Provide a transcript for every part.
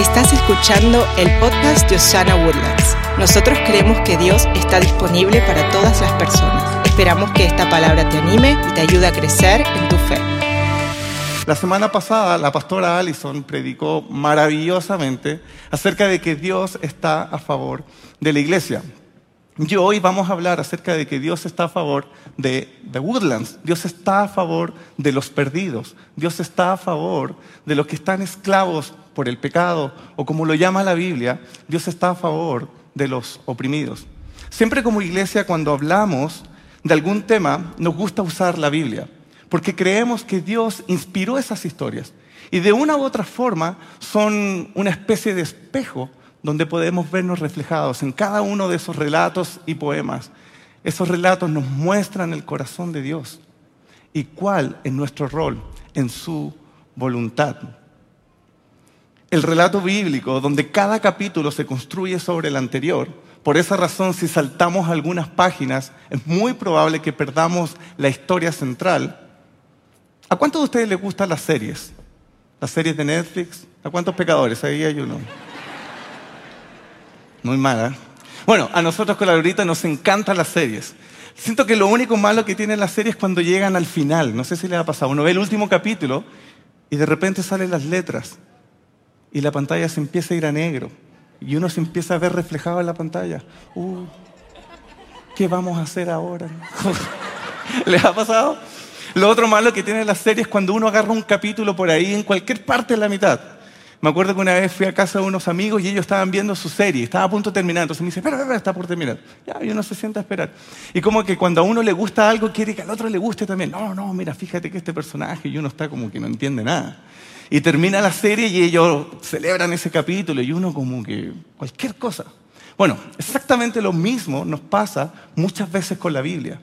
Estás escuchando el podcast de Osana Woodlands. Nosotros creemos que Dios está disponible para todas las personas. Esperamos que esta palabra te anime y te ayude a crecer en tu fe. La semana pasada la pastora Allison predicó maravillosamente acerca de que Dios está a favor de la iglesia. Y hoy vamos a hablar acerca de que Dios está a favor de, de Woodlands, Dios está a favor de los perdidos, Dios está a favor de los que están esclavos por el pecado, o como lo llama la Biblia, Dios está a favor de los oprimidos. Siempre como iglesia cuando hablamos de algún tema, nos gusta usar la Biblia, porque creemos que Dios inspiró esas historias. Y de una u otra forma son una especie de espejo donde podemos vernos reflejados en cada uno de esos relatos y poemas. Esos relatos nos muestran el corazón de Dios y cuál es nuestro rol en su voluntad. El relato bíblico, donde cada capítulo se construye sobre el anterior, por esa razón, si saltamos algunas páginas, es muy probable que perdamos la historia central. ¿A cuántos de ustedes les gustan las series? Las series de Netflix. ¿A cuántos pecadores? Ahí hay uno. Muy mala. Bueno, a nosotros con la Lorita nos encantan las series. Siento que lo único malo que tienen las series es cuando llegan al final. No sé si les ha pasado. Uno ve el último capítulo y de repente salen las letras y la pantalla se empieza a ir a negro y uno se empieza a ver reflejado en la pantalla. Uh, ¿Qué vamos a hacer ahora? ¿Les ha pasado? Lo otro malo que tienen las series es cuando uno agarra un capítulo por ahí en cualquier parte de la mitad me acuerdo que una vez fui a casa de unos amigos y ellos estaban viendo su serie, estaba a punto de terminar. Entonces me dice, espera, espera, está por terminar. Ya, y uno se sienta a esperar. Y como que cuando a uno le gusta algo, quiere que al otro le guste también. No, no, mira, fíjate que este personaje, y uno está como que no entiende nada. Y termina la serie y ellos celebran ese capítulo y uno como que cualquier cosa. Bueno, exactamente lo mismo nos pasa muchas veces con la Biblia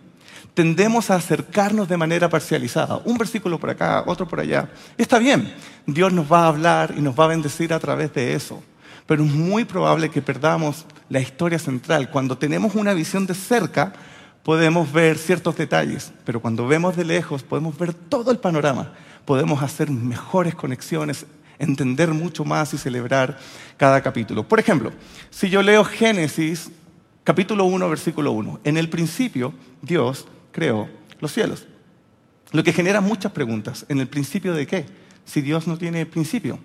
tendemos a acercarnos de manera parcializada. Un versículo por acá, otro por allá. Está bien, Dios nos va a hablar y nos va a bendecir a través de eso. Pero es muy probable que perdamos la historia central. Cuando tenemos una visión de cerca, podemos ver ciertos detalles, pero cuando vemos de lejos, podemos ver todo el panorama. Podemos hacer mejores conexiones, entender mucho más y celebrar cada capítulo. Por ejemplo, si yo leo Génesis capítulo 1, versículo 1, en el principio Dios creó los cielos. Lo que genera muchas preguntas. ¿En el principio de qué? Si Dios no tiene principio.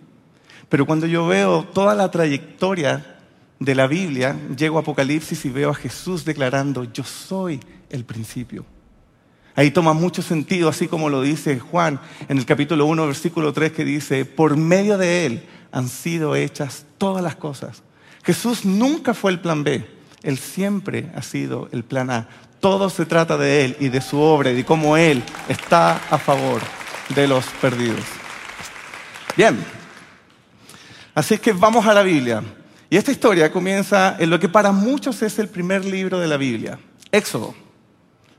Pero cuando yo veo toda la trayectoria de la Biblia, llego a Apocalipsis y veo a Jesús declarando, yo soy el principio. Ahí toma mucho sentido, así como lo dice Juan en el capítulo 1, versículo 3, que dice, por medio de Él han sido hechas todas las cosas. Jesús nunca fue el plan B, Él siempre ha sido el plan A. Todo se trata de Él y de su obra y de cómo Él está a favor de los perdidos. Bien, así es que vamos a la Biblia. Y esta historia comienza en lo que para muchos es el primer libro de la Biblia, Éxodo.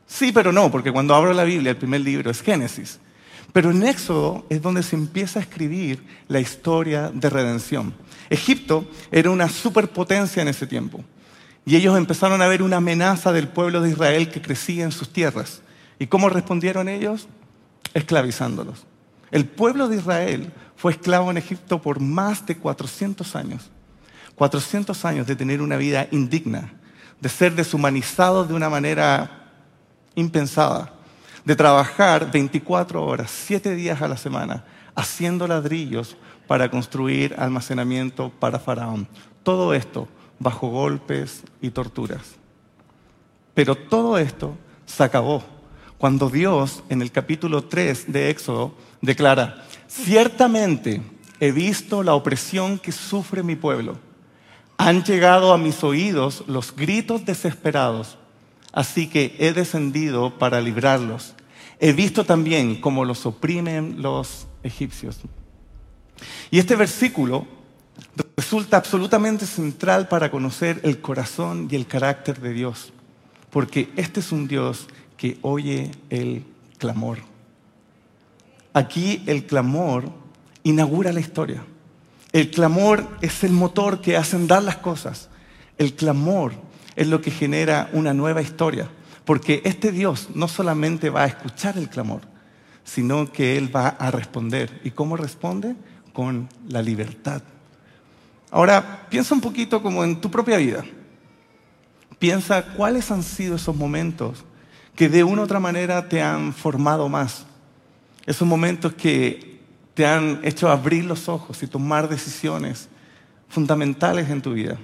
Sí, pero no, porque cuando abro la Biblia el primer libro es Génesis. Pero en Éxodo es donde se empieza a escribir la historia de redención. Egipto era una superpotencia en ese tiempo. Y ellos empezaron a ver una amenaza del pueblo de Israel que crecía en sus tierras. ¿Y cómo respondieron ellos? Esclavizándolos. El pueblo de Israel fue esclavo en Egipto por más de 400 años. 400 años de tener una vida indigna, de ser deshumanizado de una manera impensada, de trabajar 24 horas, 7 días a la semana, haciendo ladrillos para construir almacenamiento para Faraón. Todo esto bajo golpes y torturas. Pero todo esto se acabó cuando Dios en el capítulo 3 de Éxodo declara, ciertamente he visto la opresión que sufre mi pueblo. Han llegado a mis oídos los gritos desesperados, así que he descendido para librarlos. He visto también cómo los oprimen los egipcios. Y este versículo resulta absolutamente central para conocer el corazón y el carácter de Dios, porque este es un Dios que oye el clamor. Aquí el clamor inaugura la historia. El clamor es el motor que hace andar las cosas. El clamor es lo que genera una nueva historia, porque este Dios no solamente va a escuchar el clamor, sino que Él va a responder. ¿Y cómo responde? Con la libertad Ahora, piensa un poquito como en tu propia vida. Piensa cuáles han sido esos momentos que de una u otra manera te han formado más. Esos momentos que te han hecho abrir los ojos y tomar decisiones fundamentales en tu vida.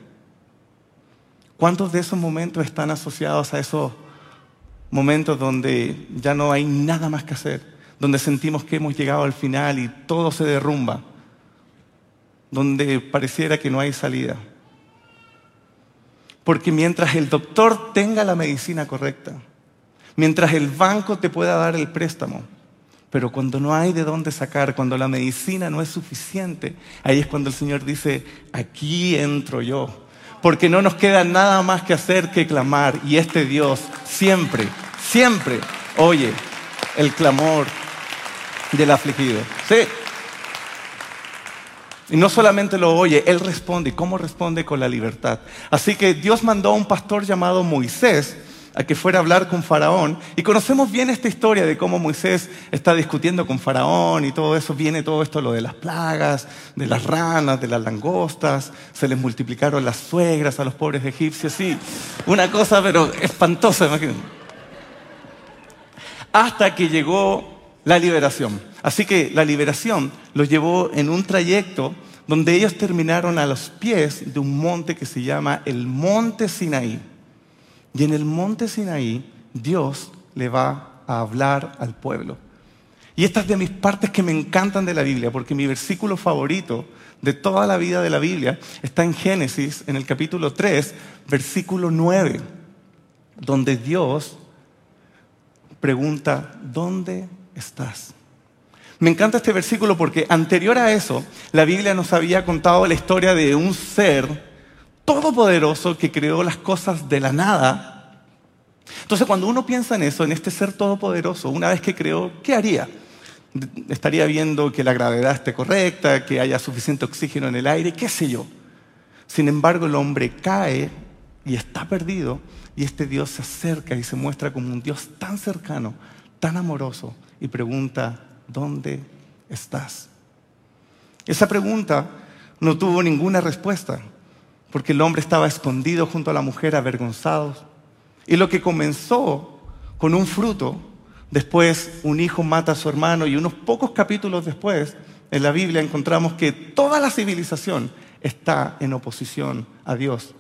¿Cuántos de esos momentos están asociados a esos momentos donde ya no hay nada más que hacer? Donde sentimos que hemos llegado al final y todo se derrumba. Donde pareciera que no hay salida. Porque mientras el doctor tenga la medicina correcta, mientras el banco te pueda dar el préstamo, pero cuando no hay de dónde sacar, cuando la medicina no es suficiente, ahí es cuando el Señor dice, aquí entro yo porque no nos queda nada más que hacer que clamar. Y este Dios siempre, siempre oye el clamor del afligido. Sí. Y no solamente lo oye, Él responde. ¿Y cómo responde? Con la libertad. Así que Dios mandó a un pastor llamado Moisés a que fuera a hablar con Faraón. Y conocemos bien esta historia de cómo Moisés está discutiendo con Faraón y todo eso. Viene todo esto, lo de las plagas, de las ranas, de las langostas. Se les multiplicaron las suegras a los pobres egipcios. Sí, una cosa pero espantosa, imagínense. Hasta que llegó la liberación. Así que la liberación los llevó en un trayecto donde ellos terminaron a los pies de un monte que se llama el Monte Sinaí. Y en el monte Sinaí, Dios le va a hablar al pueblo. Y esta es de mis partes que me encantan de la Biblia, porque mi versículo favorito de toda la vida de la Biblia está en Génesis, en el capítulo 3, versículo 9, donde Dios pregunta, ¿dónde estás? Me encanta este versículo porque anterior a eso, la Biblia nos había contado la historia de un ser todopoderoso que creó las cosas de la nada. Entonces, cuando uno piensa en eso, en este ser todopoderoso, una vez que creó, ¿qué haría? Estaría viendo que la gravedad esté correcta, que haya suficiente oxígeno en el aire, qué sé yo. Sin embargo, el hombre cae y está perdido y este Dios se acerca y se muestra como un Dios tan cercano, tan amoroso y pregunta, ¿dónde estás? Esa pregunta no tuvo ninguna respuesta porque el hombre estaba escondido junto a la mujer, avergonzado. Y lo que comenzó con un fruto, después un hijo mata a su hermano y unos pocos capítulos después, en la Biblia encontramos que toda la civilización está en oposición a Dios.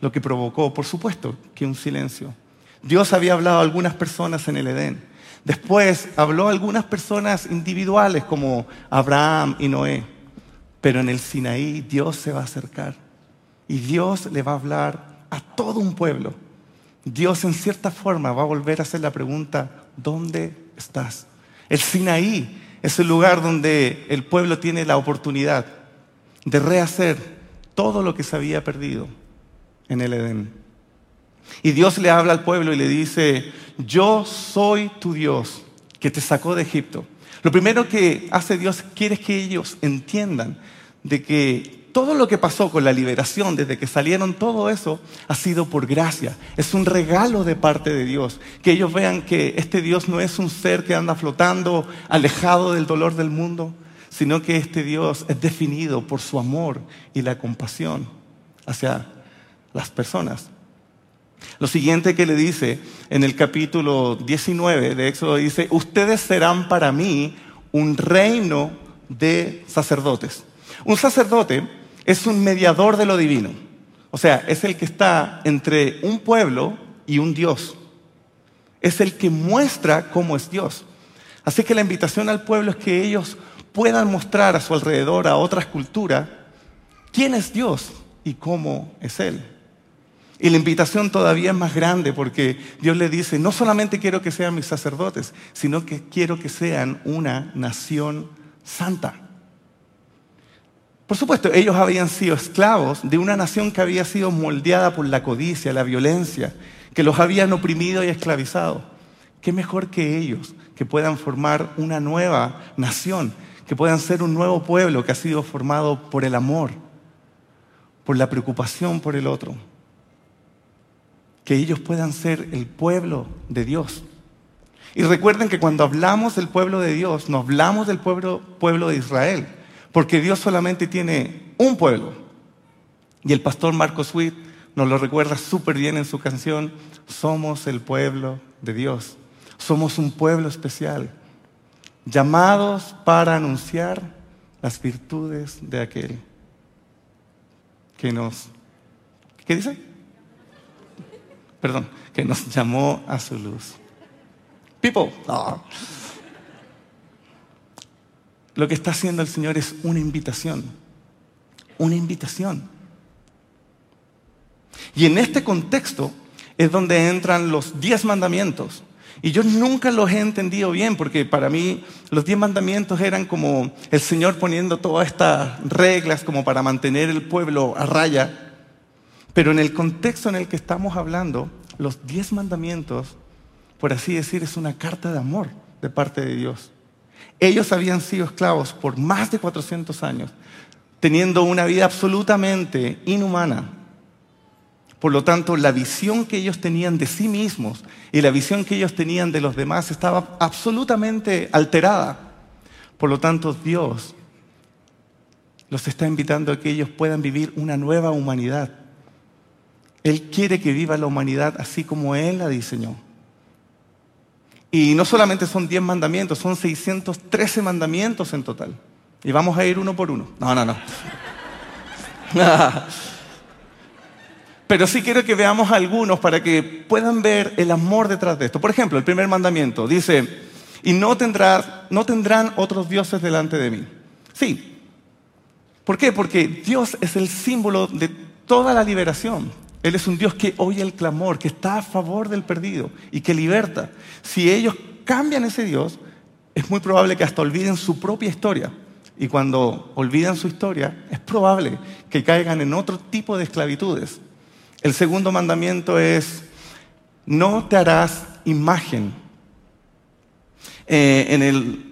Lo que provocó, por supuesto, que un silencio. Dios había hablado a algunas personas en el Edén. Después habló a algunas personas individuales como Abraham y Noé. Pero en el Sinaí Dios se va a acercar y Dios le va a hablar a todo un pueblo. Dios en cierta forma va a volver a hacer la pregunta, ¿dónde estás? El Sinaí es el lugar donde el pueblo tiene la oportunidad de rehacer todo lo que se había perdido en el Edén. Y Dios le habla al pueblo y le dice, yo soy tu Dios que te sacó de Egipto. Lo primero que hace Dios quiere que ellos entiendan de que todo lo que pasó con la liberación, desde que salieron, todo eso ha sido por gracia. Es un regalo de parte de Dios. Que ellos vean que este Dios no es un ser que anda flotando alejado del dolor del mundo, sino que este Dios es definido por su amor y la compasión hacia las personas. Lo siguiente que le dice en el capítulo 19 de Éxodo dice, ustedes serán para mí un reino de sacerdotes. Un sacerdote es un mediador de lo divino. O sea, es el que está entre un pueblo y un Dios. Es el que muestra cómo es Dios. Así que la invitación al pueblo es que ellos puedan mostrar a su alrededor, a otras culturas, quién es Dios y cómo es Él. Y la invitación todavía es más grande porque Dios le dice, no solamente quiero que sean mis sacerdotes, sino que quiero que sean una nación santa. Por supuesto, ellos habían sido esclavos de una nación que había sido moldeada por la codicia, la violencia, que los habían oprimido y esclavizado. ¿Qué mejor que ellos que puedan formar una nueva nación, que puedan ser un nuevo pueblo que ha sido formado por el amor, por la preocupación por el otro? Que ellos puedan ser el pueblo de Dios. Y recuerden que cuando hablamos del pueblo de Dios, no hablamos del pueblo, pueblo de Israel porque Dios solamente tiene un pueblo, Y el pastor Marco Sweet nos lo recuerda súper bien en su canción, Somos el pueblo de Dios, somos un pueblo especial, llamados para anunciar las virtudes de aquel que nos... ¿Qué dice? Perdón, que nos llamó a su luz. People. Lo que está haciendo el Señor es una invitación. Una invitación. Y en este contexto es donde entran los diez mandamientos. Y yo nunca los he entendido bien, porque para mí los diez mandamientos eran como el Señor poniendo todas estas reglas como para mantener el pueblo a raya. Pero en el contexto en el que estamos hablando, los diez mandamientos, por así decir, es una carta de amor de parte de Dios. Ellos habían sido esclavos por más de 400 años, teniendo una vida absolutamente inhumana, por lo tanto, la visión que ellos tenían de sí mismos y la visión que ellos tenían de los demás estaba absolutamente alterada. Por lo tanto, Dios los está invitando a que ellos puedan vivir una nueva humanidad. Él quiere que viva la humanidad así como Él la diseñó. Y no solamente son 10 mandamientos, son 613 mandamientos en total. Y vamos a ir uno por uno. No, no, no. Pero sí quiero que veamos algunos para que puedan ver el amor detrás de esto. Por ejemplo, el primer mandamiento dice, y no, no tendrán otros dioses delante de mí. Sí. ¿Por qué? Porque Dios es el símbolo de toda la liberación. Él es un Dios que oye el clamor, que está a favor del perdido y que liberta. Si ellos cambian ese Dios, es muy probable que hasta olviden su propia historia. Y cuando olvidan su historia, es probable que caigan en otro tipo de esclavitudes. El segundo mandamiento es, no te harás imagen. Eh,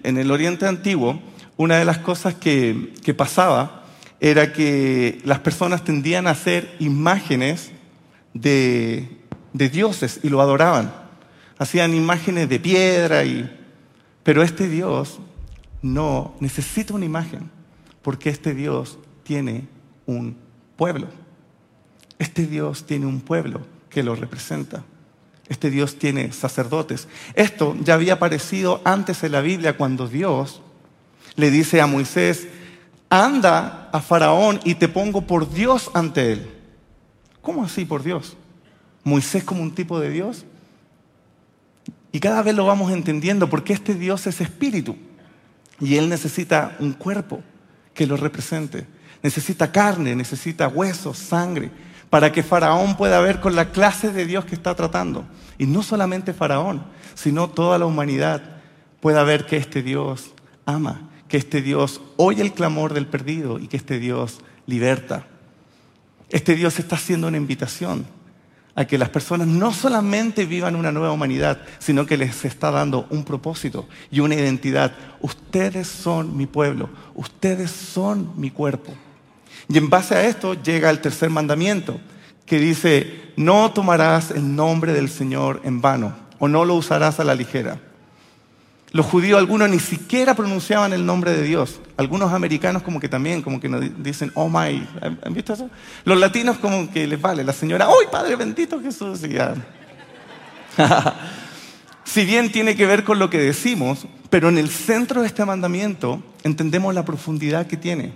en, el, Oriente Antiguo, una de las cosas que, pasaba era que las personas tendían a hacer imágenes de, dioses y lo adoraban. Hacían imágenes de piedra, y, pero este Dios no necesita una imagen, porque este Dios tiene un pueblo. Este Dios tiene un pueblo que lo representa. Este Dios tiene sacerdotes. Esto ya había aparecido antes en la Biblia cuando Dios le dice a Moisés, anda a Faraón y te pongo por Dios ante él. ¿Cómo así por Dios? Moisés como un tipo de Dios. Y cada vez lo vamos entendiendo porque este Dios es espíritu y él necesita un cuerpo que lo represente. Necesita carne, necesita huesos, sangre para que Faraón pueda ver con la clase de Dios que está tratando. Y no solamente Faraón, sino toda la humanidad pueda ver que este Dios ama, que este Dios oye el clamor del perdido y que este Dios liberta. Este Dios está haciendo una invitación a que las personas no solamente vivan una nueva humanidad, sino que les está dando un propósito y una identidad. Ustedes son mi pueblo, ustedes son mi cuerpo. Y en base a esto llega el tercer mandamiento, que dice, no tomarás el nombre del Señor en vano o no lo usarás a la ligera. Los judíos, algunos ni siquiera pronunciaban el nombre de Dios. Algunos americanos como que también, como que nos dicen, oh my, ¿han visto eso? Los latinos como que les vale, la señora, ¡ay, Padre bendito Jesús! si bien tiene que ver con lo que decimos, pero en el centro de este mandamiento entendemos la profundidad que tiene.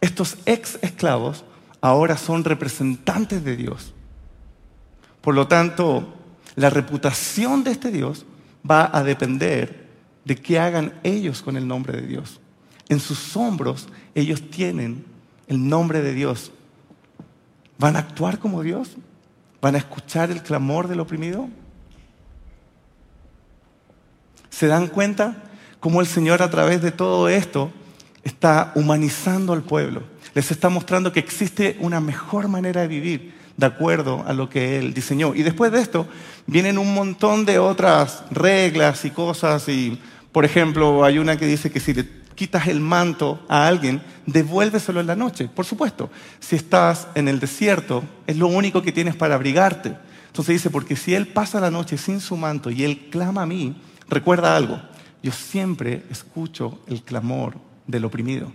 Estos ex esclavos ahora son representantes de Dios. Por lo tanto, la reputación de este Dios va a depender de qué hagan ellos con el nombre de Dios. En sus hombros ellos tienen el nombre de Dios. ¿Van a actuar como Dios? ¿Van a escuchar el clamor del oprimido? ¿Se dan cuenta cómo el Señor a través de todo esto está humanizando al pueblo, les está mostrando que existe una mejor manera de vivir de acuerdo a lo que Él diseñó. Y después de esto vienen un montón de otras reglas y cosas. Y, por ejemplo, hay una que dice que si le quitas el manto a alguien, devuélveselo en la noche. Por supuesto, si estás en el desierto, es lo único que tienes para abrigarte. Entonces dice, porque si Él pasa la noche sin su manto y Él clama a mí, recuerda algo, yo siempre escucho el clamor del oprimido.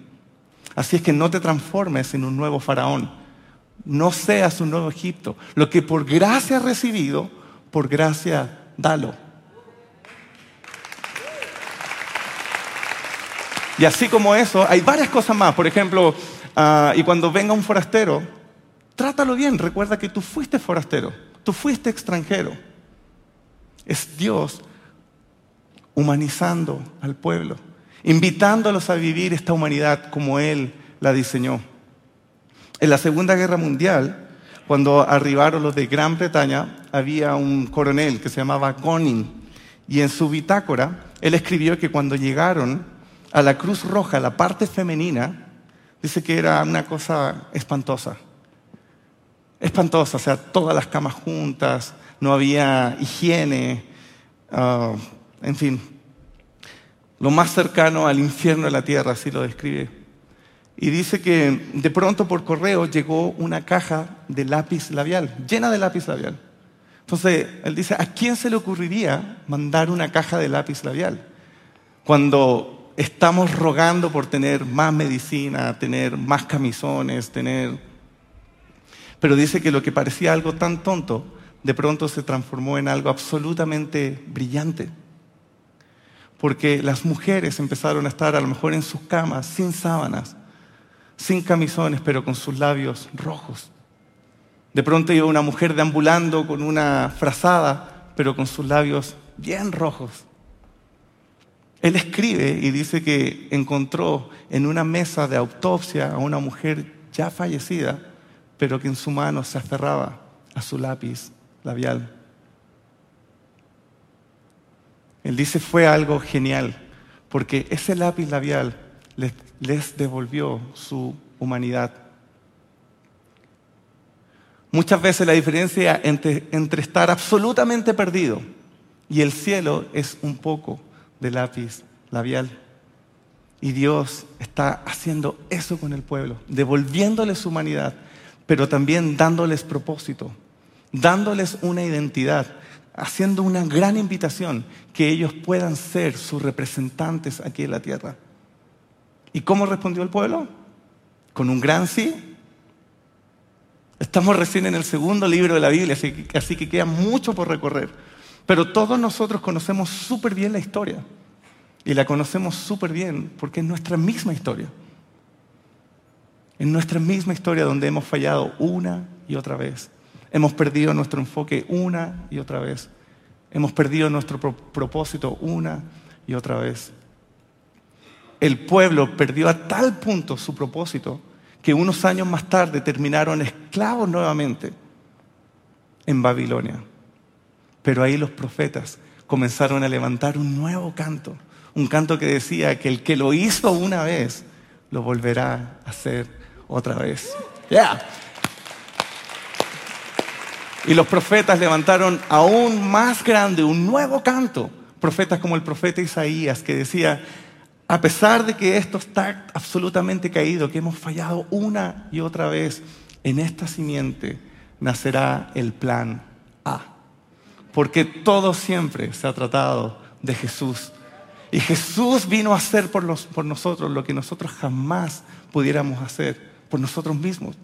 Así es que no te transformes en un nuevo faraón. No seas un nuevo Egipto. Lo que por gracia has recibido, por gracia dalo. Y así como eso, hay varias cosas más. Por ejemplo, ah, y cuando venga un forastero, trátalo bien. Recuerda que tú fuiste forastero, tú fuiste extranjero. Es Dios humanizando al pueblo, invitándolos a vivir esta humanidad como Él la diseñó. En la Segunda Guerra Mundial, cuando arribaron los de Gran Bretaña, había un coronel que se llamaba Goning, y en su bitácora él escribió que cuando llegaron a la Cruz Roja, la parte femenina, dice que era una cosa espantosa. Espantosa, o sea, todas las camas juntas, no había higiene, ah, en fin, lo más cercano al infierno de la tierra, así lo describe. Y dice que de pronto por correo llegó una caja de lápiz labial, llena de lápiz labial. Entonces, él dice, ¿a quién se le ocurriría mandar una caja de lápiz labial? Cuando estamos rogando por tener más medicina, tener más camisones, tener... Pero dice que lo que parecía algo tan tonto, de pronto se transformó en algo absolutamente brillante. Porque las mujeres empezaron a estar a lo mejor en sus camas, sin sábanas, sin camisones, pero con sus labios rojos. De pronto iba una mujer deambulando con una frazada, pero con sus labios bien rojos. Él escribe y dice que encontró en una mesa de autopsia a una mujer ya fallecida, pero que en su mano se aferraba a su lápiz labial. Él dice fue algo genial, porque ese lápiz labial les, devolvió su humanidad. Muchas veces la diferencia entre, entre, estar absolutamente perdido y el cielo es un poco de lápiz labial. Y Dios está haciendo eso con el pueblo, devolviéndoles su humanidad, pero también dándoles propósito, dándoles una identidad, haciendo una gran invitación que ellos puedan ser sus representantes aquí en la tierra. ¿Y cómo respondió el pueblo? Con un gran sí. Estamos recién en el segundo libro de la Biblia, así que, así que queda mucho por recorrer. Pero todos nosotros conocemos súper bien la historia. Y la conocemos súper bien porque es nuestra misma historia. En nuestra misma historia donde hemos fallado una y otra vez. Hemos perdido nuestro enfoque una y otra vez. Hemos perdido nuestro propósito una y otra vez el pueblo perdió a tal punto su propósito que unos años más tarde terminaron esclavos nuevamente en Babilonia. Pero ahí los profetas comenzaron a levantar un nuevo canto, un canto que decía que el que lo hizo una vez, lo volverá a hacer otra vez. Y los profetas levantaron aún más grande un nuevo canto. Profetas como el profeta Isaías que decía, a pesar de que esto está absolutamente caído, que hemos fallado una y otra vez, en esta simiente nacerá el plan A. Porque todo siempre se ha tratado de Jesús. Y Jesús vino a hacer por, nosotros lo que nosotros jamás pudiéramos hacer por nosotros mismos.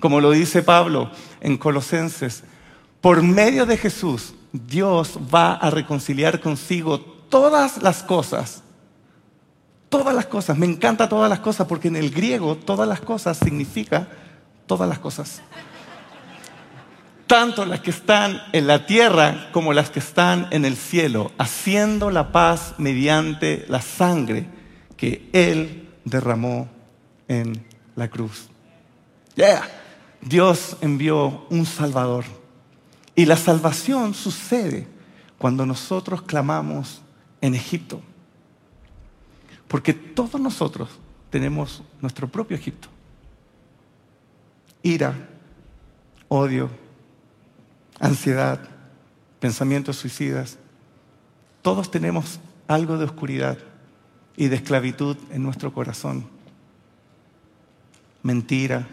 Como lo dice Pablo en Colosenses, por medio de Jesús Dios va a reconciliar consigo todas las cosas Todas las cosas, me encanta todas las cosas porque en el griego todas las cosas significa todas las cosas. Tanto las que están en la tierra como las que están en el cielo, haciendo la paz mediante la sangre que Él derramó en la cruz. Yeah. Dios envió un Salvador. Y la salvación sucede cuando nosotros clamamos en Egipto. Porque todos nosotros tenemos nuestro propio Egipto. Ira, odio, ansiedad, pensamientos suicidas. Todos tenemos algo de oscuridad y de esclavitud en nuestro corazón. Mentira,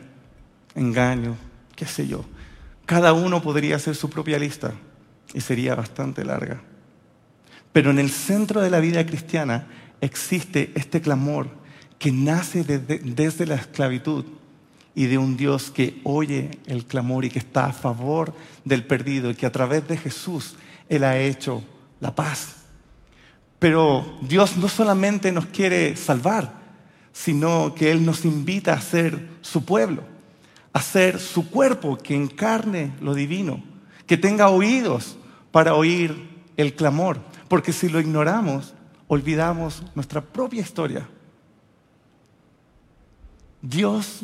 engaño, qué sé yo. Cada uno podría hacer su propia lista y sería bastante larga. Pero en el centro de la vida cristiana existe este clamor que nace desde, la esclavitud y de un Dios que oye el clamor y que está a favor del perdido y que a través de Jesús Él ha hecho la paz. Pero Dios no solamente nos quiere salvar, sino que Él nos invita a ser su pueblo, a ser su cuerpo que encarne lo divino, que tenga oídos para oír el clamor, porque si lo ignoramos, olvidamos nuestra propia historia. Dios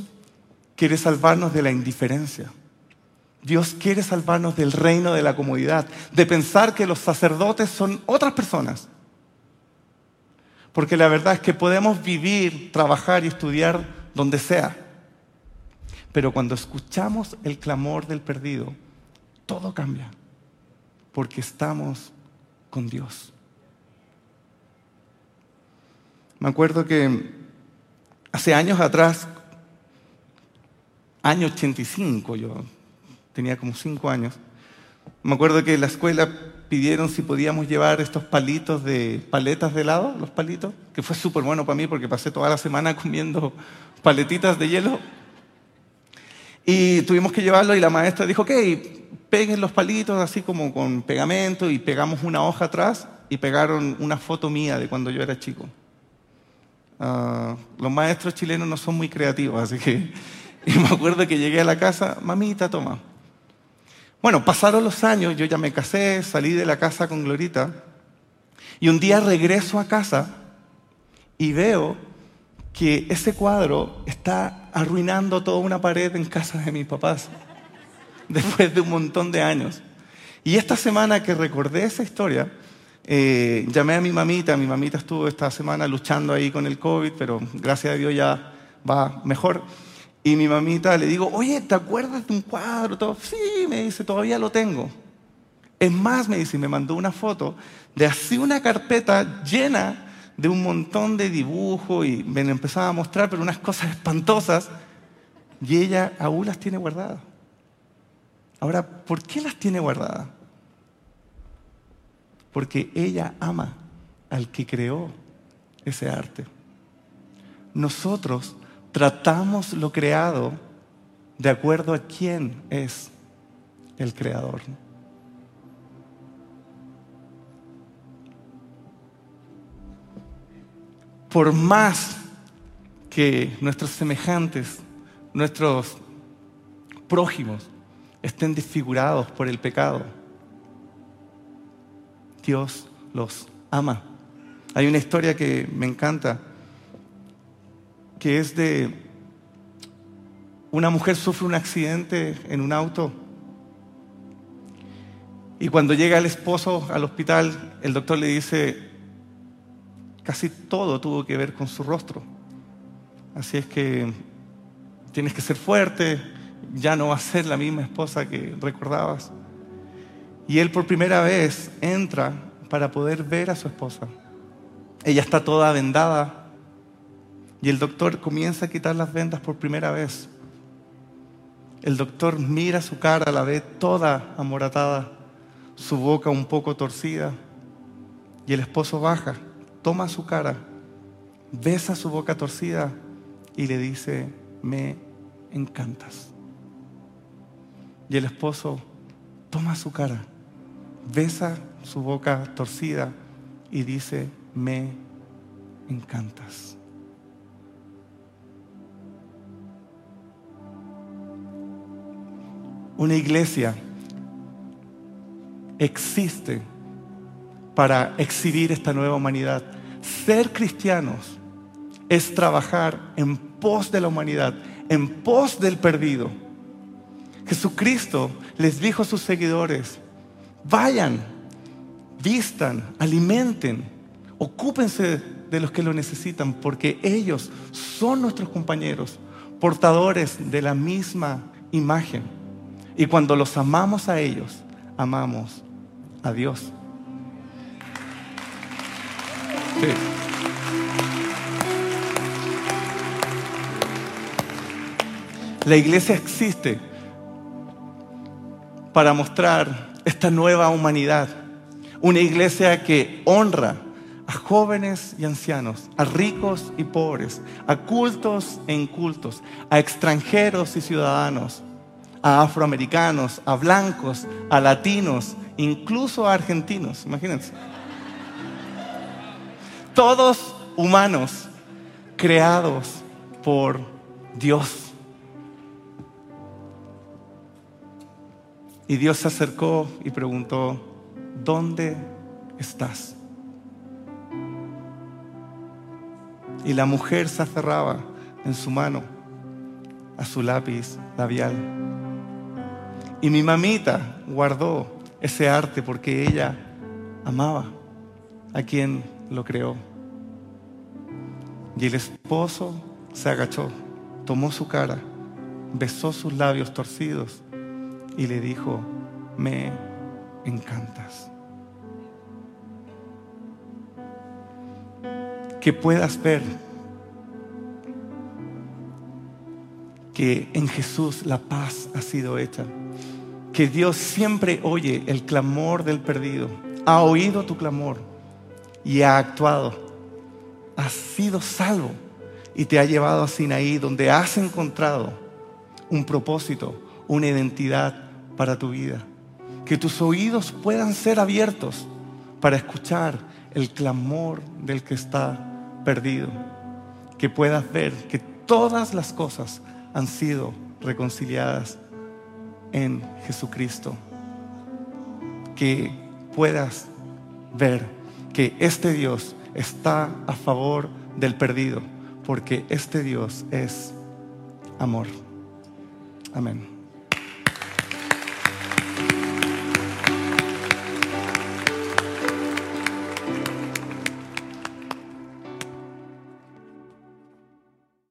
quiere salvarnos de la indiferencia. Dios quiere salvarnos del reino de la comodidad, de pensar que los sacerdotes son otras personas. Porque la verdad es que podemos vivir, trabajar y estudiar donde sea. Pero cuando escuchamos el clamor del perdido, todo cambia. Porque estamos con Dios. Me acuerdo que hace años atrás, año 85, yo tenía como cinco años, me acuerdo que en la escuela pidieron si podíamos llevar estos palitos de paletas de helado, los palitos, que fue súper bueno para mí porque pasé toda la semana comiendo paletitas de hielo. Y tuvimos que llevarlo y la maestra dijo, ok, peguen los palitos así como con pegamento y pegamos una hoja atrás y pegaron una foto mía de cuando yo era chico. Ah, los maestros chilenos no son muy creativos, así que y me acuerdo que llegué a la casa, mamita, toma. Bueno, pasaron los años, yo ya me casé, salí de la casa con Glorita y un día regreso a casa y veo que ese cuadro está arruinando toda una pared en casa de mis papás después de un montón de años. Y esta semana que recordé esa historia, eh, llamé a mi mamita, mi mamita estuvo esta semana luchando ahí con el COVID, pero gracias a Dios ya va mejor. Y mi mamita le digo, oye, ¿te acuerdas de un cuadro? Todo? Sí, me dice, todavía lo tengo. Es más, me dice, me mandó una foto de así una carpeta llena de un montón de dibujos y me empezaba a mostrar, pero unas cosas espantosas. Y ella aún las tiene guardadas. Ahora, ¿por qué las tiene guardadas? Porque ella ama al que creó ese arte. Nosotros tratamos lo creado de acuerdo a quién es el creador. Por más que nuestros semejantes, nuestros prójimos, estén desfigurados por el pecado, Dios los ama. Hay una historia que me encanta que es de una mujer sufre un accidente en un auto y cuando llega el esposo al hospital, el doctor le dice, casi todo tuvo que ver con su rostro. Así es que tienes que ser fuerte, ya no va a ser la misma esposa que recordabas. Y él por primera vez entra para poder ver a su esposa. Ella está toda vendada, y el doctor comienza a quitar las vendas por primera vez. El doctor mira su cara, la ve toda amoratada, su boca un poco torcida. Y el esposo baja, toma su cara, besa su boca torcida y le dice, me encantas. Y el esposo toma su cara, besa su boca torcida y dice, me encantas. Una iglesia existe para exhibir esta nueva humanidad. Ser cristianos es trabajar en pos de la humanidad, en pos del perdido. Jesucristo les dijo a sus seguidores, vayan, vistan, alimenten, ocúpense de los que lo necesitan, porque ellos son nuestros compañeros, portadores de la misma imagen. Y cuando los amamos a ellos, amamos a Dios. La iglesia existe para mostrar esta nueva humanidad. Una iglesia que honra a jóvenes y ancianos, a ricos y pobres, a cultos e incultos, a extranjeros y ciudadanos, a afroamericanos, a blancos, a latinos, incluso a argentinos, imagínense. Todos humanos creados por Dios. Y Dios se acercó y preguntó, ¿dónde estás? Y la mujer se aferraba en su mano a su lápiz labial. Y mi mamita guardó ese arte porque ella amaba a quien lo creó. Y el esposo se agachó, tomó su cara, besó sus labios torcidos y le dijo, me encantas. Que puedas ver que en Jesús la paz ha sido hecha. Que Dios siempre oye el clamor del perdido. Ha oído tu clamor y ha actuado. Has sido salvo y te ha llevado a Sinaí, donde has encontrado un propósito, una identidad para tu vida. Que tus oídos puedan ser abiertos para escuchar el clamor del que está perdido. Que puedas ver que todas las cosas han sido reconciliadas en Jesucristo. Que puedas ver que este Dios está a favor del perdido, porque este Dios es amor. Amén.